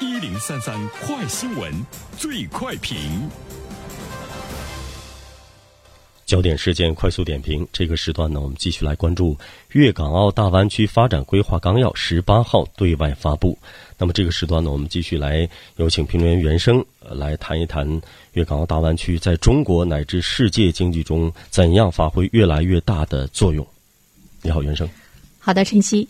一零三三快新闻，最快评。焦点事件快速点评，这个时段呢，我们继续来关注粤港澳大湾区发展规划纲要十八号对外发布。那么这个时段呢，我们继续来有请评论员袁生来谈一谈粤港澳大湾区在中国乃至世界经济中怎样发挥越来越大的作用。你好，袁生。好的，晨曦。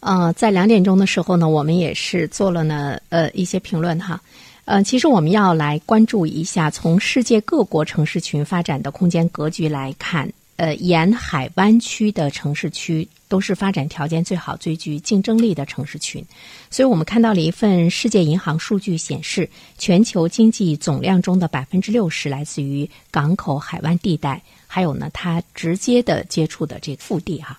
呃，在两点钟的时候呢，我们也是做了呢呃一些评论哈。呃，其实我们要来关注一下，从世界各国城市群发展的空间格局来看，呃，沿海湾区的城市区都是发展条件最好、最具竞争力的城市群。所以我们看到了一份世界银行数据显示，全球经济总量中的百分之六十来自于港口、海湾地带，还有呢，它直接的接触的这个腹地哈。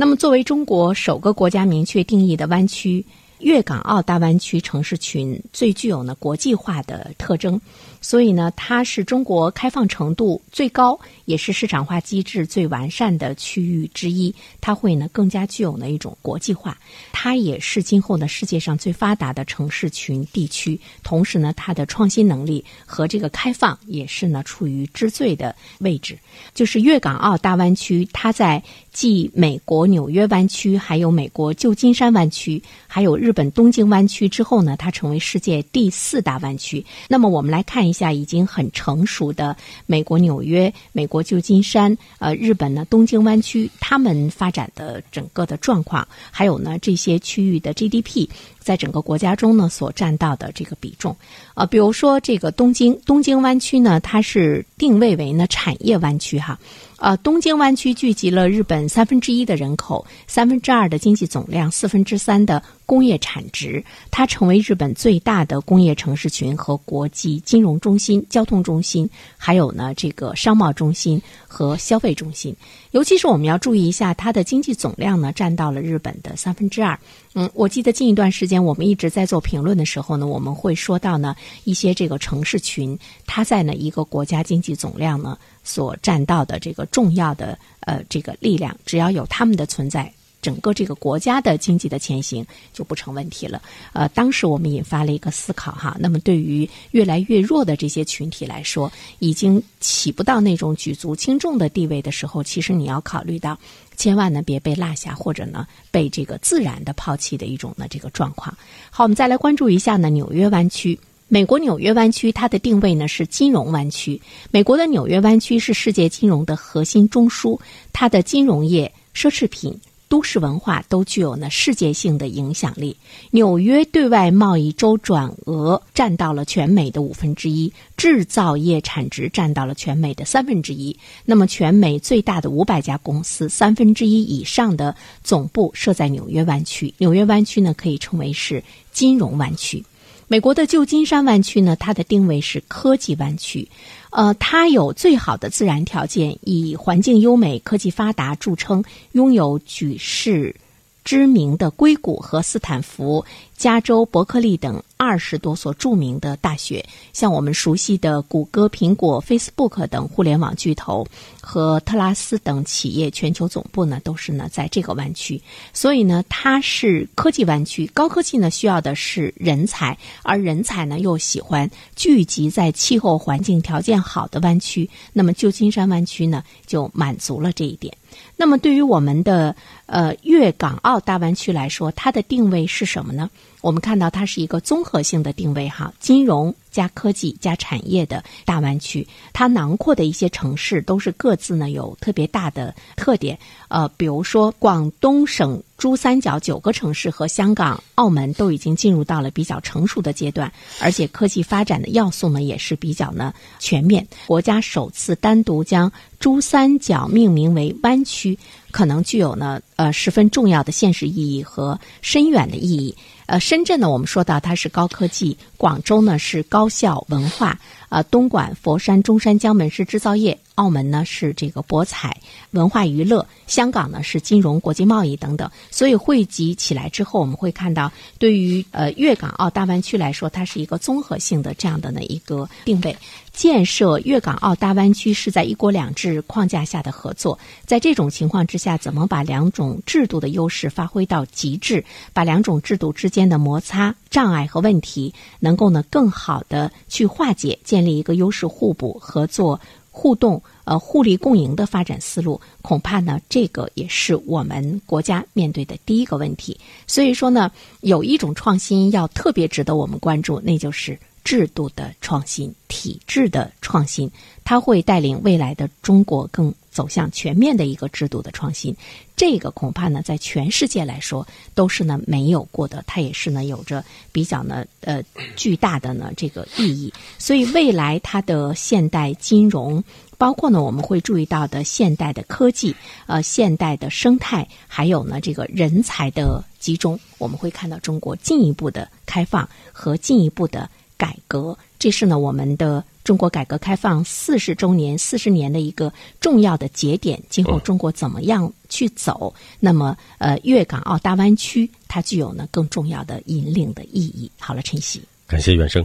那么，作为中国首个国家明确定义的湾区。粤港澳大湾区城市群最具有呢国际化的特征，所以呢，它是中国开放程度最高，也是市场化机制最完善的区域之一。它会呢更加具有呢一种国际化，它也是今后呢世界上最发达的城市群地区。同时呢，它的创新能力和这个开放也是呢处于之最的位置。就是粤港澳大湾区，它在继美国纽约湾区、还有美国旧金山湾区、还有日。本东京湾区之后呢，它成为世界第四大湾区。那么我们来看一下已经很成熟的美国纽约、美国旧金山、呃日本呢东京湾区，他们发展的整个的状况，还有呢这些区域的 GDP 在整个国家中呢所占到的这个比重。呃，比如说这个东京东京湾区呢，它是定位为呢产业湾区哈。呃，东京湾区聚集了日本三分之一的人口，三分之二的经济总量，四分之三的工业产值。它成为日本最大的工业城市群和国际金融中心、交通中心，还有呢这个商贸中心和消费中心。尤其是我们要注意一下，它的经济总量呢占到了日本的三分之二。嗯，我记得近一段时间我们一直在做评论的时候呢，我们会说到呢一些这个城市群，它在呢一个国家经济总量呢。所占到的这个重要的呃这个力量，只要有他们的存在，整个这个国家的经济的前行就不成问题了。呃，当时我们引发了一个思考哈，那么对于越来越弱的这些群体来说，已经起不到那种举足轻重的地位的时候，其实你要考虑到，千万呢别被落下，或者呢被这个自然的抛弃的一种呢这个状况。好，我们再来关注一下呢纽约湾区。美国纽约湾区，它的定位呢是金融湾区。美国的纽约湾区是世界金融的核心中枢，它的金融业、奢侈品、都市文化都具有呢世界性的影响力。纽约对外贸易周转额占到了全美的五分之一，制造业产值占到了全美的三分之一。那么，全美最大的五百家公司，三分之一以上的总部设在纽约湾区。纽约湾区呢，可以称为是金融湾区。美国的旧金山湾区呢，它的定位是科技湾区，呃，它有最好的自然条件，以环境优美、科技发达著称，拥有举世知名的硅谷和斯坦福。加州伯克利等二十多所著名的大学，像我们熟悉的谷歌、苹果、Facebook 等互联网巨头和特拉斯等企业全球总部呢，都是呢在这个湾区。所以呢，它是科技湾区。高科技呢需要的是人才，而人才呢又喜欢聚集在气候环境条件好的湾区。那么旧金山湾区呢就满足了这一点。那么对于我们的呃粤港澳大湾区来说，它的定位是什么呢？我们看到它是一个综合性的定位，哈，金融加科技加产业的大湾区，它囊括的一些城市都是各自呢有特别大的特点，呃，比如说广东省珠三角九个城市和香港、澳门都已经进入到了比较成熟的阶段，而且科技发展的要素呢也是比较呢全面。国家首次单独将珠三角命名为湾区，可能具有呢呃十分重要的现实意义和深远的意义。呃，深圳呢，我们说到它是高科技；广州呢是高校文化；呃，东莞、佛山、中山、江门是制造业；澳门呢是这个博彩、文化娱乐，香港呢是金融、国际贸易等等。所以汇集起来之后，我们会看到，对于呃粤港澳大湾区来说，它是一个综合性的这样的呢一个定位。建设粤港澳大湾区是在一国两制框架下的合作，在这种情况之下，怎么把两种制度的优势发挥到极致，把两种制度之间的摩擦、障碍和问题，能够呢更好的去化解，建立一个优势互补、合作互动、呃互利共赢的发展思路，恐怕呢这个也是我们国家面对的第一个问题。所以说呢，有一种创新要特别值得我们关注，那就是。制度的创新、体制的创新，它会带领未来的中国更走向全面的一个制度的创新。这个恐怕呢，在全世界来说都是呢没有过的，它也是呢有着比较呢呃巨大的呢这个意义。所以未来它的现代金融，包括呢我们会注意到的现代的科技、呃现代的生态，还有呢这个人才的集中，我们会看到中国进一步的开放和进一步的。改革，这是呢我们的中国改革开放四十周年、四十年的一个重要的节点。今后中国怎么样去走？那么，呃，粤港澳大湾区它具有呢更重要的引领的意义。好了，晨曦，感谢袁生。